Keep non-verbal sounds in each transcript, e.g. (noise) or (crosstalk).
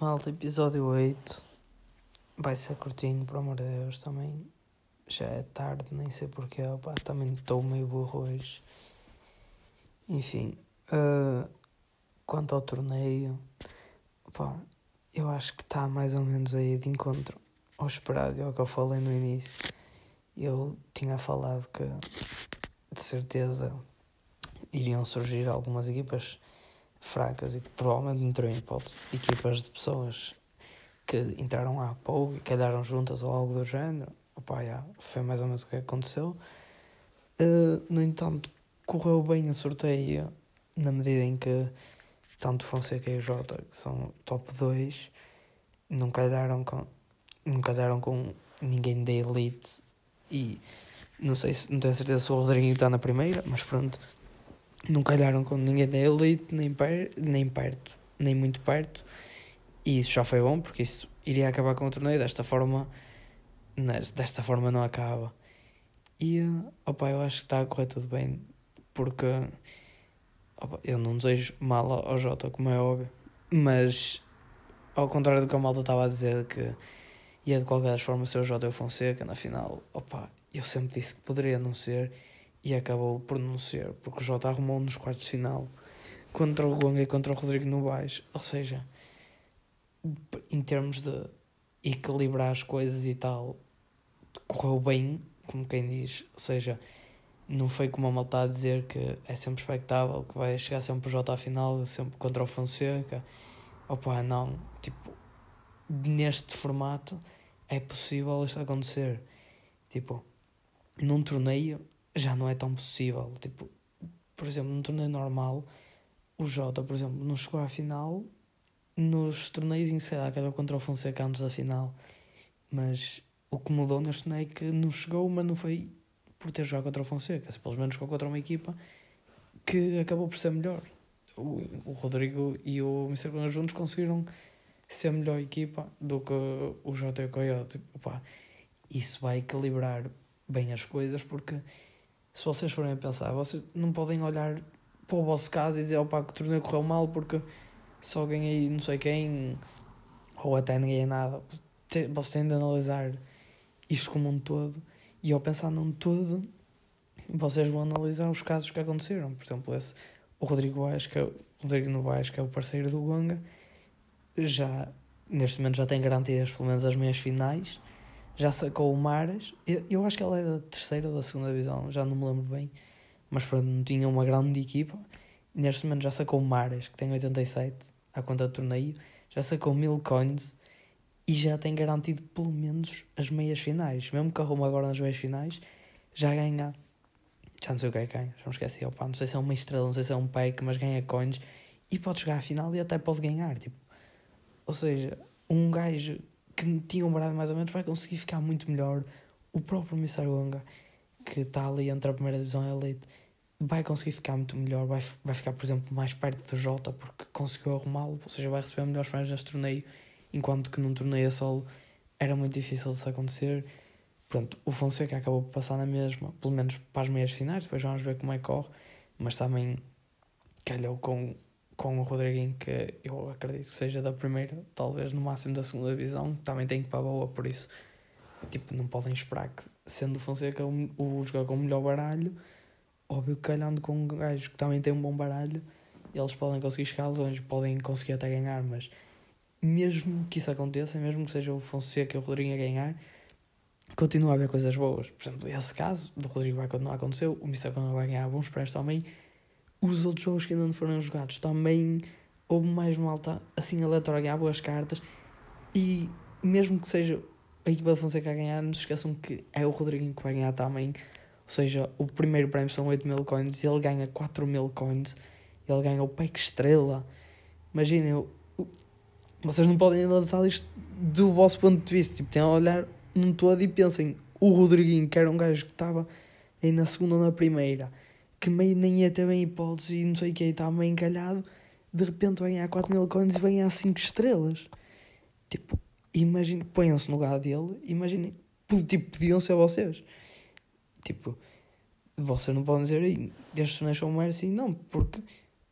Malta, episódio 8 vai ser curtinho, por amor de Deus, também já é tarde, nem sei porquê, opá, também estou meio burro hoje. Enfim, uh, quanto ao torneio, opá, eu acho que está mais ou menos aí de encontro ao esperado, é o que eu falei no início. Eu tinha falado que de certeza iriam surgir algumas equipas fracas e que provavelmente não teriam hipótese. Equipas de pessoas que entraram há pouco e calharam juntas ou algo do género. Opa, já, foi mais ou menos o que aconteceu. Uh, no entanto, correu bem o sorteio na medida em que tanto Fonseca e Jota, que são top 2, não calharam com, não calharam com ninguém da elite e não sei se não tenho certeza se o Rodrigo está na primeira, mas pronto, não calharam com ninguém da elite, nem, per, nem perto, nem muito perto, e isso já foi bom, porque isso iria acabar com o torneio, desta forma, desta forma não acaba. E, opa, eu acho que está a correr tudo bem, porque opa, eu não desejo mal ao Jota, como é óbvio, mas ao contrário do que a malta estava a dizer, que ia de qualquer forma ser o Jota Fonseca na final, opa, eu sempre disse que poderia não ser e acabou por não ser, porque o Jota arrumou nos quartos de final contra o Gonga e contra o Rodrigo Novaes. Ou seja, em termos de equilibrar as coisas e tal, correu bem, como quem diz. Ou seja, não foi como a malta a dizer que é sempre expectável, que vai chegar sempre o Jota à final, sempre contra o Fonseca. Opa, não. Tipo, neste formato é possível isto acontecer. Tipo, num torneio já não é tão possível. Tipo, por exemplo, num torneio normal, o Jota, por exemplo, não chegou à final nos torneios em que se calhar acabou contra o Fonseca antes da final. Mas o que mudou neste torneio é que não chegou, mas não foi por ter jogado contra o Fonseca, simplesmente jogou contra uma equipa que acabou por ser melhor. O, o Rodrigo e o Mr. Gunnar juntos conseguiram ser melhor equipa do que o o Coyote. Opa, isso vai equilibrar bem as coisas porque se vocês forem a pensar, vocês não podem olhar para o vosso caso e dizer, opa, que o torneio correu mal porque só ganhei não sei quem, ou até ninguém nada. Vocês têm de analisar isto como um todo, e ao pensar num todo, vocês vão analisar os casos que aconteceram. Por exemplo, esse, o Rodrigo Baix, que é o Rodrigo que é o parceiro do Gonga, já, neste momento já tem garantidas pelo menos as meias finais, já sacou o Maras. Eu, eu acho que ele é da terceira ou da segunda divisão, já não me lembro bem. Mas pronto, não tinha uma grande equipa. Neste momento já sacou o Maras, que tem 87 à conta do torneio. Já sacou mil coins e já tem garantido pelo menos as meias finais. Mesmo que arruma agora nas meias finais, já ganha. Já não sei o que é que ganha, já me esqueci. Opa, não sei se é uma estrela, não sei se é um pack, mas ganha coins e pode chegar à final e até pode ganhar. Tipo. Ou seja, um gajo que tinha um baralho mais ou menos vai conseguir ficar muito melhor. O próprio Mr. Gonga, que está ali entre a primeira divisão e a elite, vai conseguir ficar muito melhor. Vai, vai ficar, por exemplo, mais perto do Jota porque conseguiu arrumá-lo, ou seja, vai receber melhores prémios neste torneio, enquanto que num torneio a solo era muito difícil se acontecer. Pronto, o Fonseca acabou por passar na mesma, pelo menos para as meias finais, depois vamos ver como é que corre, mas também calhou com com o Rodriguinho, que eu acredito que seja da primeira, talvez no máximo da segunda divisão, também tem que ir para a boa, por isso, tipo, não podem esperar que, sendo o Fonseca o, o jogador com o melhor baralho, óbvio que calhando com um gajo que também tem um bom baralho, eles podem conseguir chegar longe, podem conseguir até ganhar, mas mesmo que isso aconteça, mesmo que seja o Fonseca e o Rodriguinho a ganhar, continua a haver coisas boas. Por exemplo, esse caso do Rodrigo vai continuar a acontecer, o Missa vai ganhar bons prémios também, os outros jogos que ainda não foram jogados também houve mais malta assim aleatória a boas cartas e mesmo que seja a equipa de Fonseca a ganhar, não se esqueçam que é o Rodriguinho que vai ganhar também. Ou seja, o primeiro prémio são 8 mil coins e ele ganha 4 mil coins. Ele ganha o pack estrela. Imaginem, vocês não podem analisar isto do vosso ponto de vista. Tipo, têm a olhar num todo e pensem: o Rodriguinho, que era um gajo que estava aí na segunda ou na primeira, que meio nem ia ter bem hipótese e não sei o que, está meio encalhado, de repente vai ganhar 4 mil coins e vai ganhar 5 estrelas. Tipo, imagine, ponham-se no lugar dele, imaginem, tipo, podiam ser vocês. Tipo, vocês não podem dizer destes torneios são mercy, não, porque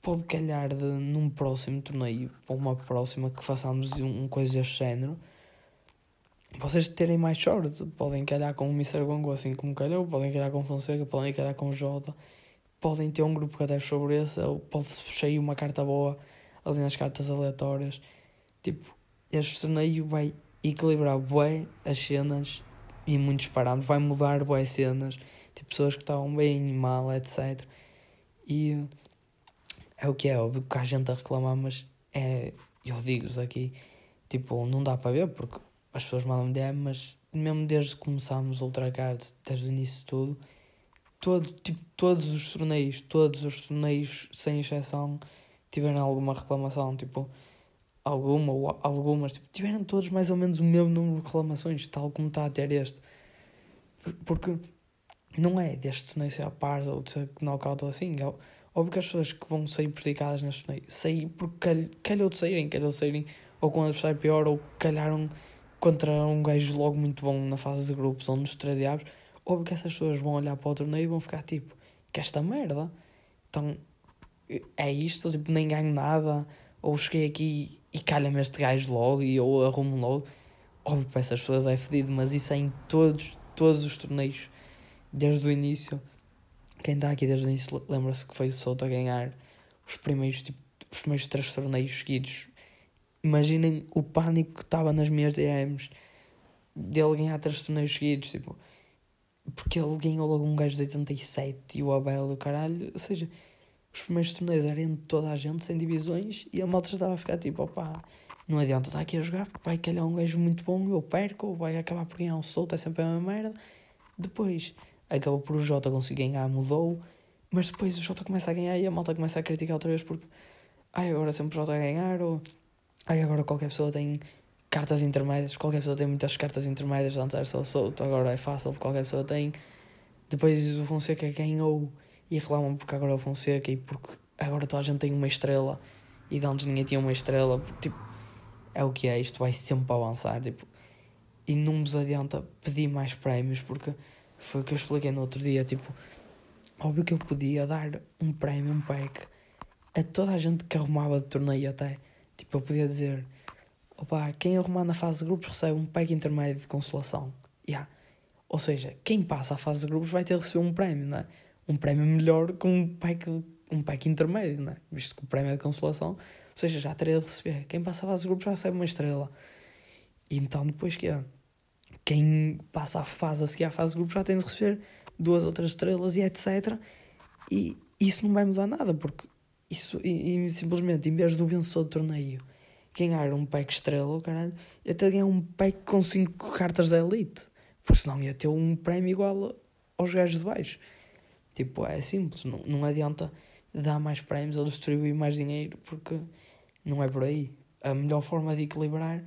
pode calhar de, num próximo torneio, ou uma próxima que façamos um, um coisa deste género, vocês terem mais sorte. Podem calhar com o Mr. Gongo assim como calhou, podem calhar com o Fonseca, podem calhar com o Jota, podem ter um grupo que até sobre esse, ou pode sair uma carta boa ali nas cartas aleatórias. Tipo, este torneio vai equilibrar bué as cenas e muitos parâmetros, vai mudar bué cenas, tipo pessoas que estavam bem, mal, etc. E é o que é, óbvio que há gente a reclamar, mas é, eu digo-vos aqui, tipo, não dá para ver porque as pessoas mandam DM, mas mesmo desde que começámos Ultracard, desde o início de tudo, todo, tipo, todos os torneios, todos os torneios, sem exceção, tiveram alguma reclamação, tipo, alguma ou algumas, tipo, tiveram todos mais ou menos o mesmo número de reclamações, tal como está a ter este. Porque não é deste torneio ser a par ou de ser knockout ou assim, é óbvio que as pessoas que vão sair prejudicadas neste torneio, sair porque calhou de saírem, calhou de saírem ou com o adversário pior ou calharam contra um gajo logo muito bom na fase de grupos ou nos 13 avos, óbvio que essas pessoas vão olhar para o torneio e vão ficar tipo, que esta merda. Então, é isto, tipo, nem ganho nada, ou cheguei aqui e calha-me este gajo logo e eu arrumo logo. Óbvio para essas pessoas é fedido, mas isso é em todos, todos os torneios, desde o início. Quem está aqui desde o início lembra-se que foi o Souto a ganhar os primeiros, tipo, os primeiros três torneios seguidos imaginem o pânico que estava nas minhas DMs dele ganhar três torneios seguidos, tipo, porque ele ganhou logo um gajo de 87 e o Abel e o caralho, ou seja, os primeiros torneios eram toda a gente, sem divisões, e a malta estava a ficar tipo, opá, não adianta estar aqui a jogar, vai calhar um gajo muito bom, eu perco, vai acabar por ganhar um solto, é sempre a mesma merda. Depois, acabou por o Jota conseguir ganhar, mudou, mas depois o Jota começa a ganhar e a malta começa a criticar outra vez porque, ai, agora sempre o Jota a ganhar, ou Aí agora qualquer pessoa tem cartas intermédias, qualquer pessoa tem muitas cartas intermédias, antes era só solto, agora é fácil, qualquer pessoa tem. Depois o Fonseca ganhou e reclamam porque agora é o Fonseca e porque agora toda a gente tem uma estrela e de antes ninguém tinha uma estrela. Porque, tipo, é o que é, isto vai sempre avançar. Tipo, e não nos adianta pedir mais prémios porque foi o que eu expliquei no outro dia. Tipo, óbvio que eu podia dar um prémio, um pack a toda a gente que arrumava de torneio até Tipo, eu podia dizer: opa, quem arrumar na fase de grupos recebe um pack intermédio de consolação. Yeah. Ou seja, quem passa a fase de grupos vai ter de receber um prémio, não é? Um prémio melhor com um pack, um pack intermédio, não é? Visto que o prémio é de consolação, ou seja, já teria de receber. Quem passa a fase de grupos já recebe uma estrela. E então, depois que é? Quem passa a fase a seguir à fase de grupos já tem de receber duas outras estrelas e etc. E isso não vai mudar nada, porque isso, e, e, simplesmente, em vez do vencedor do torneio ganhar um pack estrela, caralho, ia ter ganhar um pack com 5 cartas da Elite. Porque senão ia ter um prémio igual aos gajos de baixo. Tipo, é simples. Não, não adianta dar mais prémios ou distribuir mais dinheiro porque não é por aí. A melhor forma de equilibrar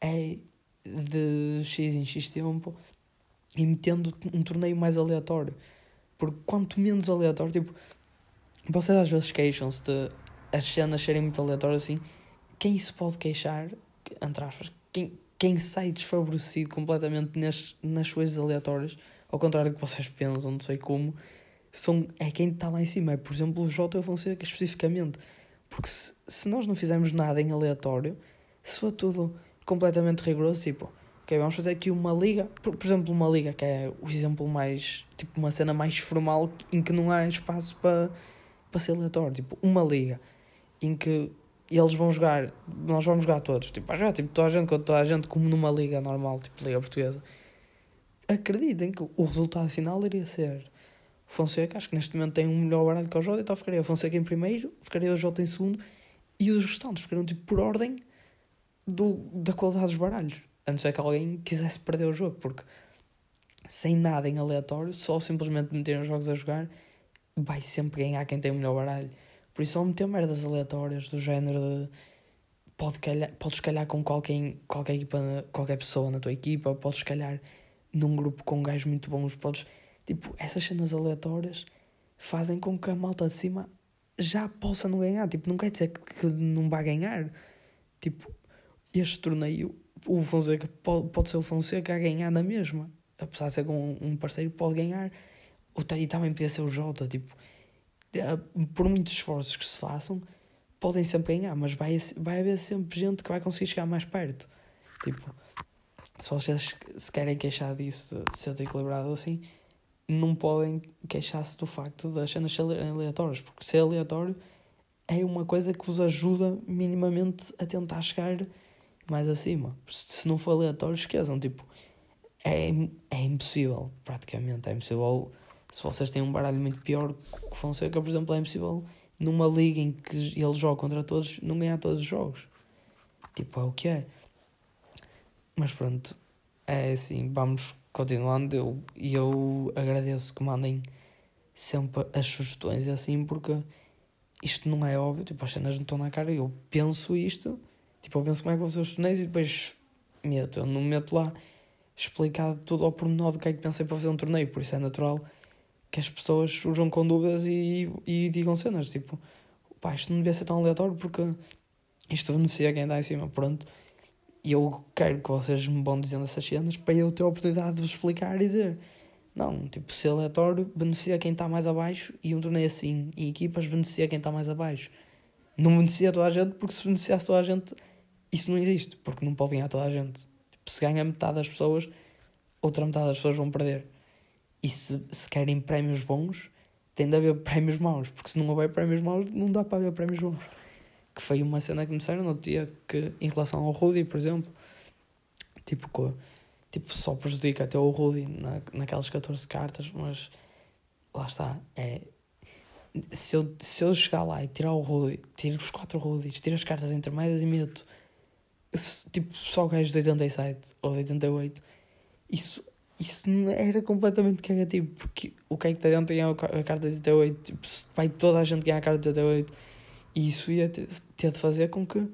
é de X em X tempo e metendo um torneio mais aleatório. Porque quanto menos aleatório, tipo, vocês às vezes queixam-se de as cenas serem muito aleatórias assim. Quem se pode queixar, entre aspas, quem, quem sai desfavorecido completamente nas, nas coisas aleatórias, ao contrário do que vocês pensam, não sei como, são, é quem está lá em cima. É, por exemplo, o J. Fonseca especificamente. Porque se, se nós não fizermos nada em aleatório, se for tudo completamente rigoroso, tipo, ok, vamos fazer aqui uma liga, por, por exemplo, uma liga que é o exemplo mais, tipo, uma cena mais formal em que não há espaço para para ser aleatório. Tipo, uma liga em que eles vão jogar, nós vamos jogar todos, tipo, a jogar tipo, toda a gente contra toda a gente, como numa liga normal, tipo Liga Portuguesa. Acreditem que o resultado final iria ser Fonseca, acho que neste momento tem um melhor baralho que o Jota, então ficaria Fonseca em primeiro, ficaria o Jota em segundo e os restantes ficariam tipo por ordem do, da qualidade dos baralhos. A não ser que alguém quisesse perder o jogo, porque sem nada em aleatório, só simplesmente meterem os jogos a jogar vai sempre ganhar quem tem o melhor baralho. Por isso, ele meter merdas aleatórias do género de. Pode calhar, podes calhar com qualquer, qualquer, equipa, qualquer pessoa na tua equipa, podes calhar num grupo com gajos muito bons, podes. Tipo, essas cenas aleatórias fazem com que a malta de cima já possa não ganhar. Tipo, não quer dizer que, não vai ganhar. Tipo, este torneio, o Fonseca pode, pode ser o Fonseca a ganhar na mesma. Apesar de ser com um parceiro, pode ganhar e também podia ser o Jota, tipo, por muitos esforços que se façam, podem sempre ganhar, mas vai, vai haver sempre gente que vai conseguir chegar mais perto. Tipo, se vocês se querem queixar disso, de ser desequilibrado assim, não podem queixar-se do facto das cenas serem aleatórias, porque ser aleatório é uma coisa que vos ajuda minimamente a tentar chegar mais acima. Se não for aleatório, esqueçam, tipo, é, é impossível, praticamente, é impossível. Se vocês têm um baralho muito pior que o Fonseca, por exemplo, é impossível numa liga em que ele joga contra todos, não ganhar todos os jogos. Tipo, é o que é. Mas pronto, é assim, vamos continuando. Eu, e eu agradeço que mandem sempre as sugestões assim, porque isto não é óbvio, tipo, as cenas não estão na cara. Eu penso isto, tipo, eu penso como é que vão ser os torneios e depois meto. Eu não meto lá explicado tudo ao pormenor do que é que pensei para fazer um torneio, por isso é natural que as pessoas surjam com dúvidas e, e digam cenas, tipo, pá, isto não devia ser tão aleatório porque isto beneficia quem está em cima, pronto. E eu quero que vocês me vão dizendo essas cenas para eu ter a oportunidade de vos explicar e dizer. Não, tipo, ser aleatório beneficia quem está mais abaixo e um torneio assim, em equipas, beneficia quem está mais abaixo. Não beneficia toda a gente, porque se beneficiasse toda a gente, isso não existe, porque não pode ganhar toda a gente. Tipo, se ganha metade das pessoas, outra metade das pessoas vão perder. E se, se querem prémios bons, tem de haver prémios maus, porque se não houver prémios maus, não dá para haver prémios bons que foi uma cena que me disseram no dia que, em relação ao Rudy, por exemplo, tipo, que, tipo só prejudica até o Rudy na, naquelas 14 cartas, mas lá está, é. Se eu, se eu chegar lá e tirar o Rudy, tiro os 4 Rudys, tiro as cartas intermédias e meto tipo só gajos de 87 ou de 88, isso, isso era completamente cagativo, porque o que é que está dentro ganhar a carta de 88, tipo, vai toda a gente ganhar a carta de 88 e isso ia ter, ter de fazer com que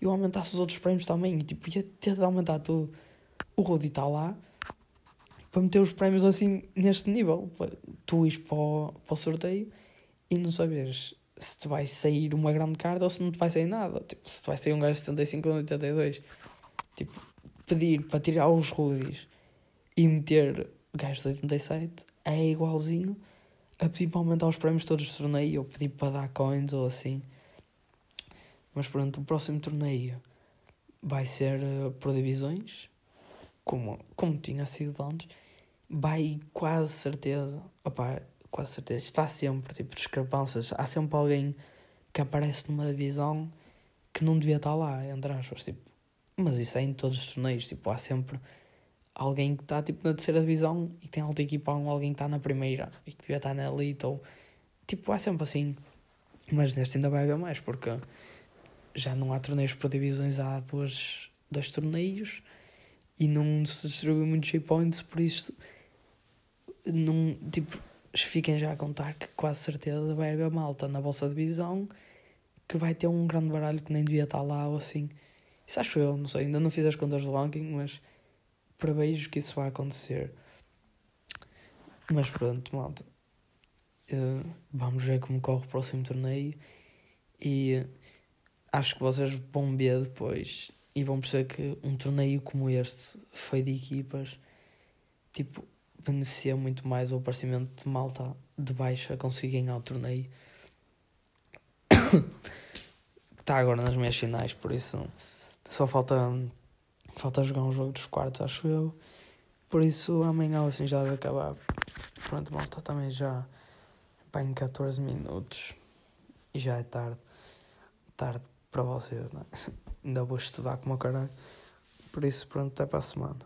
eu aumentasse os outros prémios também. E tipo, ia ter de aumentar tudo. O Rudy está lá para meter os prémios assim neste nível. Tu ires para o, para o sorteio e não saberes se te vai sair uma grande carta ou se não te vai sair nada. Tipo, se te vai sair um gajo de 75 ou 82. Tipo, pedir para tirar os Rudis e meter gajos de 87 é igualzinho a pedir para aumentar os prémios todos do torneio ou pedir para dar coins ou assim. Mas pronto, o próximo torneio vai ser uh, por divisões, como, como tinha sido antes. Vai quase certeza, opa, quase certeza, está sempre tipo discrepâncias. Há sempre alguém que aparece numa divisão que não devia estar lá, entre aspas. Tipo, mas isso é em todos os torneios. Tipo, há sempre alguém que está tipo, na terceira divisão e tem alta equipa, alguém que está na primeira e que devia estar na elite. Ou, tipo, há sempre assim. Mas neste ainda vai haver mais, porque já não há torneios por divisões, há dois, dois torneios e não se distribui muitos points, por isso não, tipo, fiquem já a contar que quase certeza vai haver malta na vossa divisão que vai ter um grande baralho que nem devia estar lá ou assim. Isso acho eu, não sei, ainda não fiz as contas do ranking, mas prevejo que isso vai acontecer. Mas pronto, malta. Uh, vamos ver como corre o próximo torneio e acho que vocês vão ver depois e vão perceber que um torneio como este, feito de equipas, tipo, beneficia muito mais o aparecimento de malta de baixo a conseguir ganhar o torneio. Está (coughs) agora nas meias finais, por isso só falta, falta jogar um jogo dos quartos, acho eu. Por isso amanhã assim já deve acabar. Pronto, malta também já em 14 minutos e já é tarde. Tarde para vocês, né? (laughs) Ainda vou estudar como caralho. Por isso, pronto, até para a semana.